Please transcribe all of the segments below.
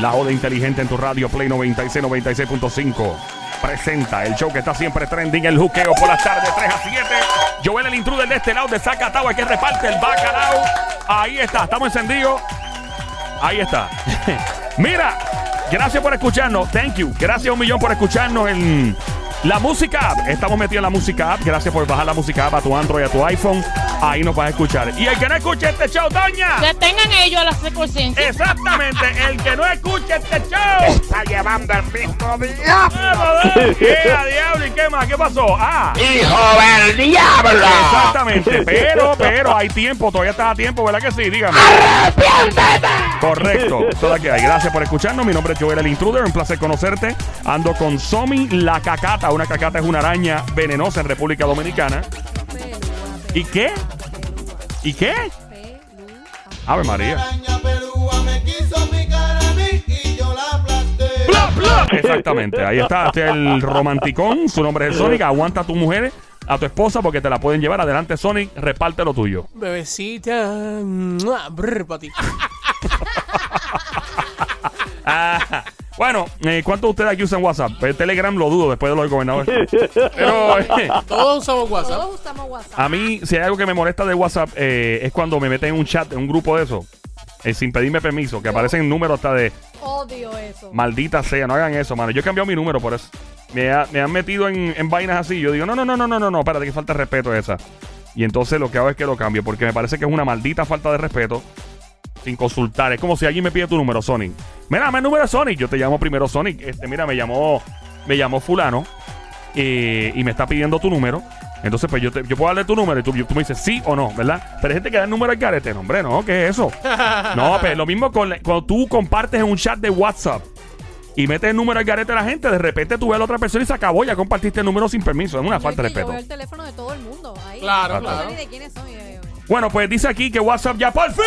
La Oda Inteligente en tu radio Play 96, 96.5. Presenta el show que está siempre trending, el juqueo por las tardes 3 a 7. Joel el intruder de este lado de Zacatau, que reparte el bacalao. Ahí está, estamos encendidos. Ahí está. Mira, gracias por escucharnos. Thank you. Gracias un millón por escucharnos en la música app. Estamos metidos en la música app. Gracias por bajar la música app a tu Android, a tu iPhone. Ahí nos vas a escuchar. Y el que no escuche este show, doña. Que tengan ellos la secuencia. Exactamente, el que no escuche este show. Está llevando el mismo día. ¡Vamos, eh! ¿Qué diablo y qué más? ¿Qué pasó? Ah. ¡Hijo del diablo! Exactamente, pero, pero hay tiempo, todavía está a tiempo, ¿verdad que sí? Dígame. ¡Arrepiéntete! Correcto, toda que hay. Gracias por escucharnos. Mi nombre es Joel el Intruder, un placer conocerte. Ando con Somi la cacata. Una cacata es una araña venenosa en República Dominicana. ¿Y qué? ¿Y qué? Ave María. Exactamente, ahí está. Este es el romanticón. Su nombre es el Sonic. Aguanta a tu mujer, a tu esposa, porque te la pueden llevar. Adelante, Sonic. Reparte lo tuyo. Bebecita. brr, pa' ti. Ah, bueno, eh, ¿cuántos de ustedes aquí usan WhatsApp? Pues Telegram lo dudo después de lo del gobernador. Pero eh, Todos usamos WhatsApp. Todos usamos WhatsApp. a mí, si hay algo que me molesta de WhatsApp, eh, es cuando me meten en un chat, en un grupo de eso, eh, sin pedirme permiso, que aparecen números hasta de Odio eso. maldita sea, no hagan eso, mano. Yo he cambiado mi número por eso. Me, ha- me han metido en, en vainas así. Yo digo, no, no, no, no, no, no, no, espérate, que falta de respeto esa. Y entonces lo que hago es que lo cambio, porque me parece que es una maldita falta de respeto sin consultar. Es como si alguien me pide tu número, Sonic. Mira, dame el número de Sonic. Yo te llamo primero Sonic. Este, mira, me llamó, me llamó fulano eh, y me está pidiendo tu número. Entonces, pues yo, te- yo puedo darle tu número y tú, tú me dices sí o no, ¿verdad? Pero hay gente que da el número al carete. No, hombre, no, ¿qué es eso? no, pues lo mismo con, cuando tú compartes en un chat de WhatsApp y metes el número al garete a la gente, de repente tú ves a la otra persona y se acabó, ya compartiste el número sin permiso. Es una No, falta de es que Yo respeto. veo el teléfono de todo el mundo. Ahí. Claro, No sé claro. ni de quiénes son. y de- Bueno, pues dice aquí que WhatsApp ya por fin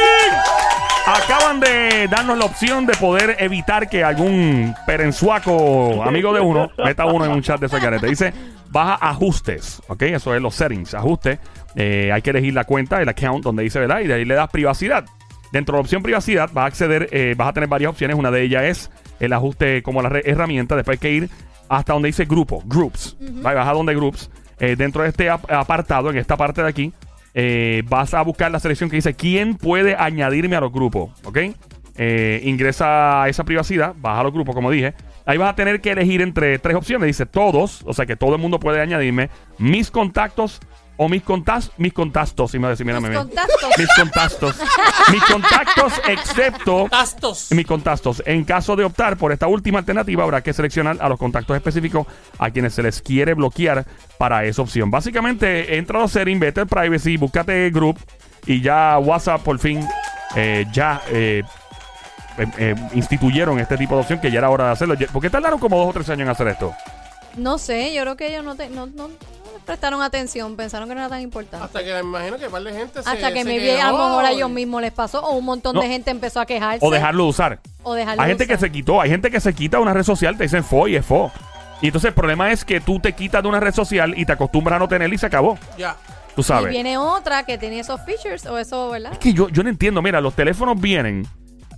acaban de darnos la opción de poder evitar que algún perenzuaco amigo de uno meta uno en un chat de esa careta. Dice, baja ajustes, ¿ok? Eso es los settings, ajuste. Eh, hay que elegir la cuenta, el account donde dice, ¿verdad? Y de ahí le das privacidad. Dentro de la opción privacidad vas a acceder, eh, vas a tener varias opciones. Una de ellas es el ajuste como la herramienta. Después hay que ir hasta donde dice grupo, groups. Vas a donde groups. Eh, dentro de este ap- apartado, en esta parte de aquí, eh, vas a buscar la selección que dice quién puede añadirme a los grupos, ¿ok? Eh, ingresa a esa privacidad, vas a los grupos, como dije. Ahí vas a tener que elegir entre tres opciones. Dice todos, o sea que todo el mundo puede añadirme, mis contactos o mis contactos, mis contactos, y me decir, mira, Mis contactos. mis contactos, mis contactos, excepto Tastos. mis contactos. En caso de optar por esta última alternativa, habrá que seleccionar a los contactos específicos a quienes se les quiere bloquear para esa opción. Básicamente, entra a los settings, vete al privacy, búscate group y ya WhatsApp por fin eh, ya eh, eh, eh, instituyeron este tipo de opción que ya era hora de hacerlo. ¿Por qué tardaron como dos o tres años en hacer esto? No sé, yo creo que ellos no, te- no, prestaron atención, pensaron que no era tan importante. Hasta que me imagino que un par de gente se Hasta que se me vi, a lo mejor a y- ellos mismos les pasó, o un montón No. de gente empezó a quejarse. O dejarlo de usar. o dejarlo Hay gente que usar. se quitó, hay gente que se quita de una red social, te dicen fo y es fo. Y entonces el problema es que tú te quitas de una red social y te acostumbras a no tenerla y se acabó. Ya. Tú Y sabes. viene otra que tiene esos features o eso, ¿verdad? Es que yo, yo no entiendo. Mira, los teléfonos vienen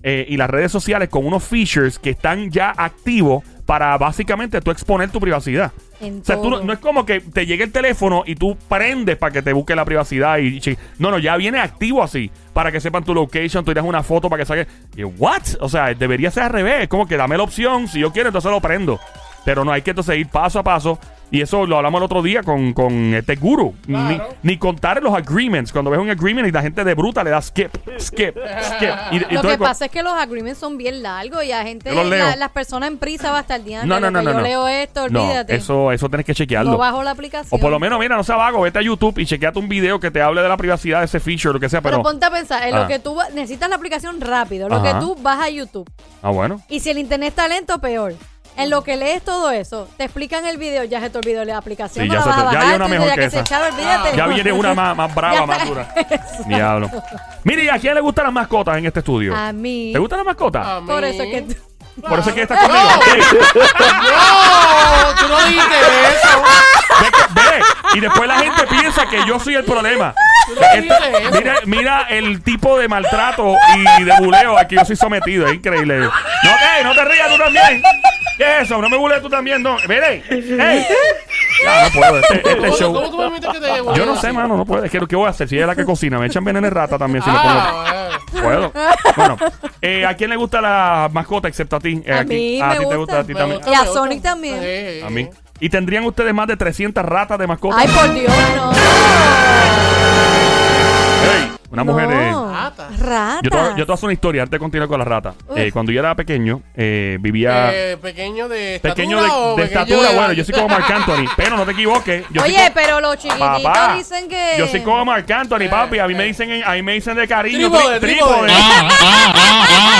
eh, y las redes sociales con unos features que están ya activos para básicamente tú exponer tu privacidad. En O sea, tú no, es como que te llegue el teléfono y tú prendes para que te busque la privacidad y, y- no, no, ya viene activo así para que sepan tu location, tú irás una foto para que saque. Y, what? O sea, debería ser al revés, es como que dame la opción, si yo quiero entonces lo prendo. Pero no hay que entonces ir paso a paso y eso lo hablamos el otro día con, con este guru. Ni, Claro. ni contar los agreements. Cuando ves un agreement y la gente de bruta le da skip, skip, skip. Y, y Lo entonces que pasa es que los agreements son bien largos y a gente, la- las personas en prisa va hasta el día no, no, no, no, Yo no. leo esto, No, olvídate. eso, eso tienes que chequearlo. no bajo la aplicación. O por lo menos, mira, no sea vago, vete a YouTube y chequeate un video que te hable de la privacidad de ese feature, lo que sea, Pero pero... ponte a pensar, en Ah. lo que tú necesitas la aplicación rápido, lo Ajá. que tú vas a YouTube. Ah, bueno. Y si el internet está lento, peor. En lo que lees todo eso, te explican el video, ya se te olvidó la aplicación, Sí, no ya la vas a ya hay una mejor ya que que se esa. olvídate. Ya viene una más, más brava, más dura. Diablo. Mire, ¿y a quién le gustan las mascotas en este estudio? A mí. ¿Te gustan las mascotas? A mí. Por eso es que tú- Por eso es que estás conmigo. Sí. ¡No! ¡Tú no dijiste eso! Ve, ve. Y después la gente piensa que yo soy el problema. Tú no dijiste eso. Mira, mira el tipo de maltrato y de buleo al que yo soy sometido. Es increíble. No, ey, no te rías tú también. ¿Qué es eso? No me bulees tú también, no. Mire. Ey. Ya, no puedo. Este, este ¿Cómo, show. ¿Cómo tú me permites que te Yo no sé, mano, no puedo. Es que ¿qué voy a hacer? Si ella es la que cocina, me echan veneno de rata también si me pongo. Ah, bueno. Puedo. Bueno, eh, ¿a quién le gusta la mascota excepto a ti? Eh, A aquí. mí a me ti te gusta. a ti Me también. gusta, Y a. Sonic también. Sí. A mí. ¿Y tendrían ustedes más de 300 ratas de mascota? Ay, por Dios, no. Ey, una mujer. Rata. Rata. yo, te, voy- yo te voy a hacer una historia antes de continuar con la rata. Eh, cuando yo era pequeño, eh, vivía. Eh, pequeño de estatura pequeño de, o de pequeño estatura, de- bueno, yo soy como Marc Anthony, pero no te equivoques. Yo soy Oye, como- pero los chiquititos Papá, dicen que. yo soy como Marc Anthony, papi. A mí me dicen, a mí me dicen de cariño, Trípode, tri- trípode.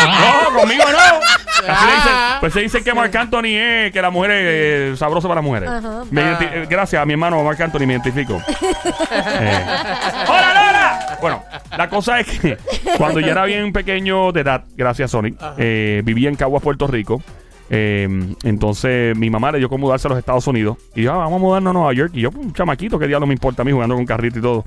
No, conmigo no. Así le dicen, pues se dice que Marc Anthony es que la mujer es eh, sabroso para las mujeres. Ajá. Me Ah. identi- eh, gracias a mi hermano Marc Anthony me identifico. Eh. ¡Hola, Lola! Bueno, la cosa es que cuando yo era bien pequeño de edad, gracias Sonic, eh, vivía en Caguas, Puerto Rico. Eh, entonces mi mamá le dio como mudarse a los Estados Unidos. Y yo, ah, vamos a mudarnos a Nueva York. Y yo, un chamaquito, que diablo me importa a mí jugando con carrito y todo.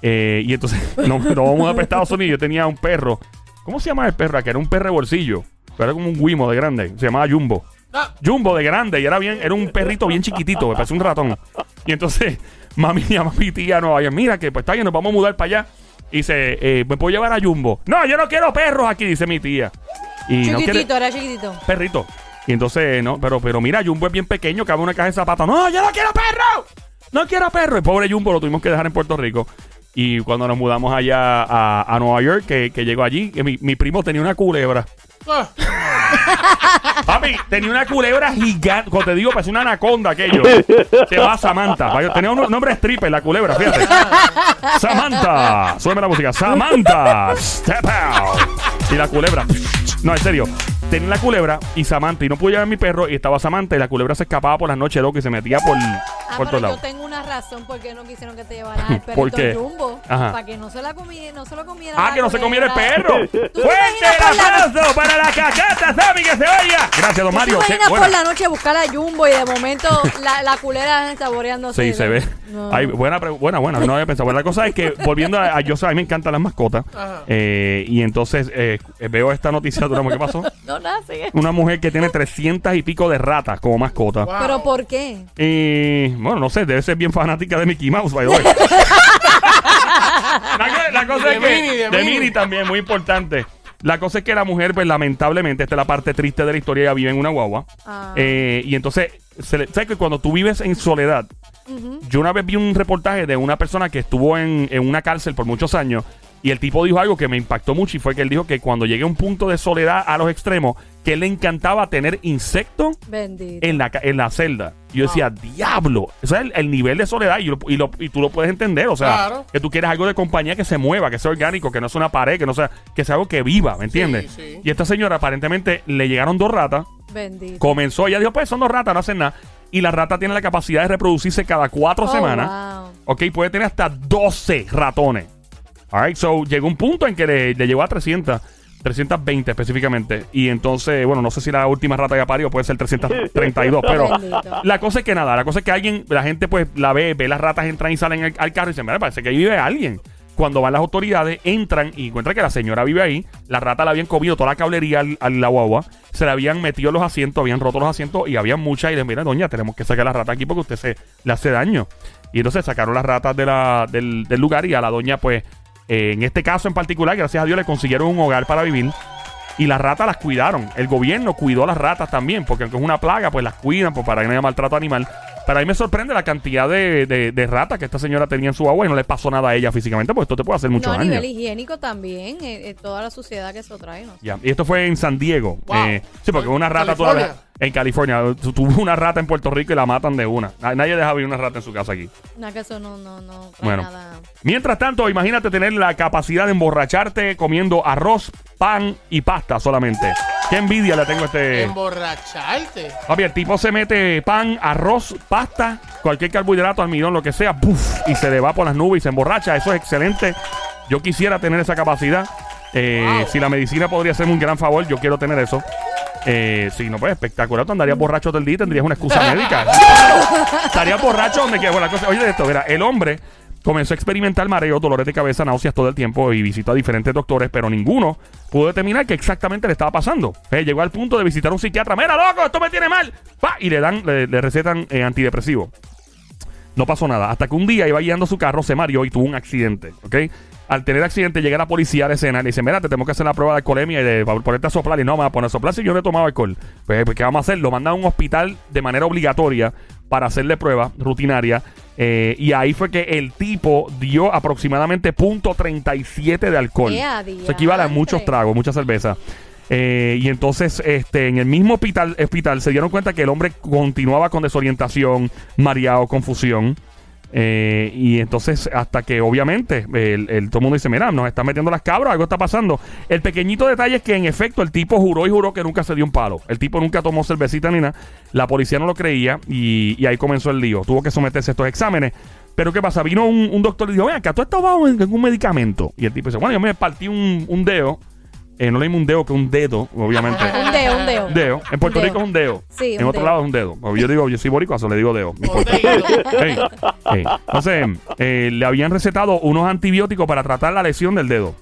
Eh, y entonces no, nos vamos a mudar para Estados Unidos. Yo tenía un perro. ¿Cómo se llama el perro? Que era un perro de bolsillo. Pero era como un Wimo de grande. Se llamaba Jumbo. Ah, Jumbo de grande. Y era bien, era un perrito bien chiquitito. Me parecía un ratón. Y entonces, mami llama a mi tía a Nueva York. Mira que pues está bien, nos vamos a mudar para allá. Dice, eh, ¿me puedo llevar a Jumbo? No, yo no quiero perros aquí, dice mi tía. Y no quiere Chiquitito, era chiquitito. perrito. Y entonces, no, pero, pero mira, Jumbo es bien pequeño, cabe una caja de zapatos. No, yo no quiero perro. No quiero perro. El pobre Jumbo lo tuvimos que dejar en Puerto Rico. Y cuando nos mudamos allá a, a Nueva York, que, que llegó allí, que mi, mi primo tenía una culebra. ah. Papi, tenía una culebra gigante. Cuando te digo, parece una anaconda aquello. Se llama Samantha. Tenía un nombre stripper, la culebra, fíjate. Samantha. Súbeme la música. Samantha. Step out. Y la culebra. No, en serio. Tenía la culebra y Samantha. Y no pude llevar a mi perro. Y estaba Samantha. Y la culebra se escapaba por las noches, loco. Y se metía por, Ah, por todos lados. Razón por qué no quisieron que te llevaras al ¿Por perrito qué? Jumbo. Ajá. Para que no se la comiera, no se lo comiera. Ah, la que no se comiera el culebra. perro. te Fuerte imaginas el por la- aplauso para la cacata, Sammy, que se oiga. Gracias, don ¿Tú Mario. te Qué imaginas buena. por la noche buscar a Jumbo y de momento la, la culera saboreándose? Sí, se ve. No. Ay, buena, buena, buena. No había pensado. Bueno, la cosa es que, volviendo a, a yo, a mí me encantan las mascotas. Ajá. eh, y entonces eh, veo esta noticia de una mujer. ¿Qué pasó? No, nada, sigue. Una mujer que tiene 300 y pico de ratas como mascota. Wow. ¿Pero por qué? Y bueno, no sé, debe ser bien fanática de Mickey Mouse, by the way. la, co- la cosa De es que. Minnie, de de Minnie. Minnie también, muy importante. La cosa es que la mujer, pues lamentablemente, esta es la parte triste de la historia, ella vive en una guagua. Ah. Eh, y entonces, se le- ¿sabes que cuando tú vives en soledad? Yo una vez vi un reportaje de una persona que estuvo en, en una cárcel por muchos años y el tipo dijo algo que me impactó mucho y fue que él dijo que cuando llegue a un punto de soledad a los extremos, que él le encantaba tener insectos Bendito. en la, en la celda. Y yo decía, diablo. Eso es el, el nivel de soledad y, lo- y, lo- y tú lo puedes entender. O sea, Claro. que tú quieres algo de compañía que se mueva, que sea orgánico, que no sea una pared, que no sea, que sea algo que viva, ¿me entiendes? Sí, sí. Y esta señora aparentemente le llegaron dos ratas, Bendito. comenzó, ella dijo, pues son dos ratas, no hacen nada. Y la rata tiene la capacidad de reproducirse cada cuatro Oh, semanas. wow. Ok, puede tener hasta 12 ratones. Alright, so llegó un punto en que le, le llegó a 300. 320 específicamente. Y entonces, bueno, no sé si la última rata que parió puede ser 332, pero Bendito. la cosa es que nada, la cosa es que alguien, la gente pues la ve, ve las ratas entran y salen al, al carro y dicen, mira, parece que ahí vive alguien. Cuando van las autoridades, entran y encuentran que la señora vive ahí, la rata la habían comido toda la cablería al, a la guagua, se le habían metido los asientos, habían roto los asientos y había muchas y le mira, doña, tenemos que sacar la rata aquí porque usted se le hace daño. Y entonces sacaron las ratas de la, del, del lugar y a la doña pues eh, en este caso en particular, gracias a Dios, le consiguieron un hogar para vivir. Y las ratas las cuidaron. El gobierno cuidó a las ratas también, porque aunque es una plaga, pues las cuidan pues, para que no haya maltrato animal. Pero a mí me sorprende la cantidad de, de- de ratas que esta señora tenía en su agua y no le pasó nada a ella físicamente, porque esto te puede hacer mucho No, a daño. nivel higiénico también, eh, eh, toda la suciedad que eso trae. ¿no? Ya, Y esto fue en San Diego. Wow. Eh, sí, porque una rata California. todavía. En California. Tu- Tuvo una rata en Puerto Rico y la matan de una. Na- Nadie deja vivir una rata en su casa aquí. Nada que eso no, no, no trae Bueno. nada. Mientras tanto, imagínate tener la capacidad de emborracharte comiendo arroz, pan y pasta solamente. Qué envidia le tengo a este. Emborracharte. Papi, el tipo se mete pan, arroz, pasta, cualquier carbohidrato, almidón, lo que sea, ¡puf! y se le va por las nubes y se emborracha. Eso es excelente. Yo quisiera tener esa capacidad. Eh, Wow. Si la medicina podría hacerme un gran favor, yo quiero tener eso. Eh, sí, no, pues espectacular. Tú andarías borracho todo el día y tendrías una excusa médica. Estarías borracho donde quiera. Bueno, la cosa- oye, esto, mira, el hombre comenzó a experimentar mareos, dolores de cabeza, náuseas todo el tiempo y visitó a diferentes doctores, pero ninguno pudo determinar qué exactamente le estaba pasando. Eh, llegó al punto de visitar a un psiquiatra. Mira, loco, esto me tiene mal. Pa, Y le dan, le, recetan eh, antidepresivo. No pasó nada. Hasta que un día iba guiando su carro, se mareó y tuvo un accidente. ¿Ok? Al tener accidente, llega la policía a la escena y le dice: Mira, te tenemos que hacer la prueba de alcoholemia y de ponerte a soplar. Y no, me va a poner a soplar si yo no he tomado alcohol. Pues, ¿qué vamos a hacer? Lo mandan a un hospital de manera obligatoria para hacerle prueba rutinaria. eh, y ahí fue que el tipo dio aproximadamente .37 de alcohol. ¡Ea, Eso equivale a muchos tragos, mucha cerveza. Eh, y entonces, este, en el mismo hospital, hospital se dieron cuenta que el hombre continuaba con desorientación, mareado, confusión. Eh, y entonces, hasta que obviamente el, todo el mundo dice: Mira, nos están metiendo las cabras, algo está pasando. El pequeñito detalle es que, en efecto, el tipo juró y juró que nunca se dio un palo. El tipo nunca tomó cervecita ni nada. La policía no lo creía y, ahí comenzó el lío. Tuvo que someterse a estos exámenes. Pero ¿qué pasa? Vino un, doctor y dijo: Ven acá, tú has tomado algún medicamento. Y el tipo dice: Bueno, yo me partí un, un dedo. Eh, no le dimos un dedo que un dedo, obviamente. Un. Un dedo. En Puerto. Rico es un dedo. Sí, en un otro lado es un dedo. Porque Yo digo, yo soy boricua, eso le digo dedo. No importa. Ey, ey. Entonces, eh, le habían recetado unos antibióticos para tratar la lesión del dedo.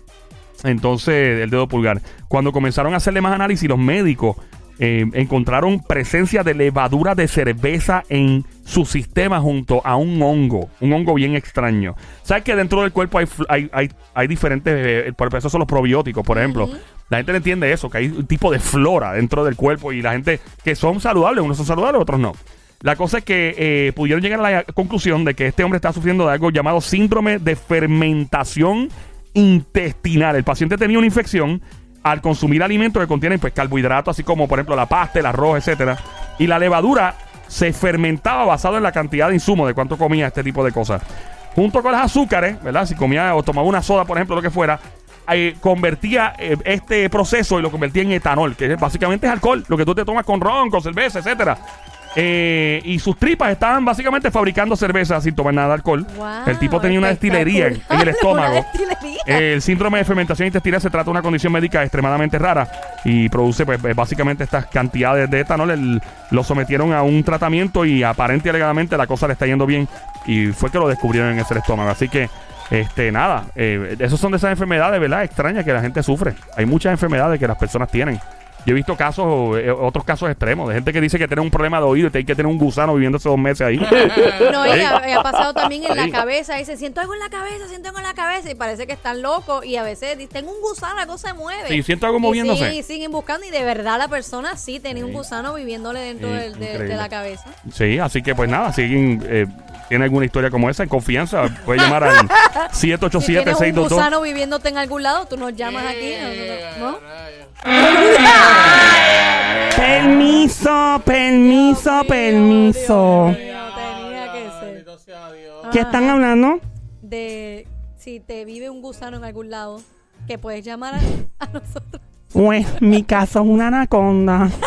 Entonces, el dedo pulgar. Cuando comenzaron a hacerle más análisis, los médicos eh, encontraron presencia de levadura de cerveza en su sistema junto a un hongo. Un hongo bien extraño. ¿Sabes que dentro del cuerpo hay, fl- hay, hay, hay diferentes. eh, por eso son los probióticos, por ejemplo. La gente no entiende eso, que hay un tipo de flora dentro del cuerpo y la gente que son saludables, unos son saludables, otros no. La cosa es que eh, pudieron llegar a la conclusión de que este hombre está sufriendo de algo llamado síndrome de fermentación intestinal. El paciente tenía una infección al consumir alimentos que contienen pues carbohidratos, así como por ejemplo la pasta, el arroz, etcétera, y la levadura se fermentaba basado en la cantidad de insumos de cuánto comía este tipo de cosas. Junto con los azúcares, ¿verdad? Si comía o tomaba una soda, por ejemplo, lo que fuera, eh, convertía eh, este proceso y lo convertía en etanol, que básicamente es alcohol, lo que tú te tomas con ron, con cerveza, etcétera. Eh, y sus tripas estaban básicamente fabricando cerveza sin tomar nada de alcohol. Wow, el tipo tenía una destilería en, en el estómago. El síndrome de fermentación intestinal se trata de una condición médica extremadamente rara y produce pues, eh, básicamente estas cantidades de etanol. El- lo sometieron a un tratamiento y aparente y alegadamente la cosa le está yendo bien y fue que lo descubrieron en ese estómago. Así que, este, nada, eh, esos son de esas enfermedades, ¿verdad? Extrañas que la gente sufre. Hay muchas enfermedades que las personas tienen. Yo he visto casos, eh, otros casos extremos, de gente que dice que tiene un problema de oído y tiene que tener un gusano viviéndose dos meses ahí. No, y ha, y ha pasado también en la cabeza. Dice, siento algo en la cabeza, siento algo en la cabeza. Y parece que están locos. Y a veces dicen, tengo un gusano, algo se mueve. Sí, siento algo moviéndose. siguen- Y siguen buscando. Y de verdad la persona sí tenía un gusano viviéndole dentro Sí, del- de, la cabeza. Sí, así que pues nada, si alguien eh, tiene alguna historia como esa, en confianza, puede llamar al Si tienes un 787-622. gusano viviéndote en algún lado, tú nos llamas aquí. ¿no? Permiso, permiso, permiso. No tenía que ser. ¿Qué están hablando? De si te vive un gusano en algún lado, que puedes llamar a, a nosotros. Pues mi caso es una anaconda.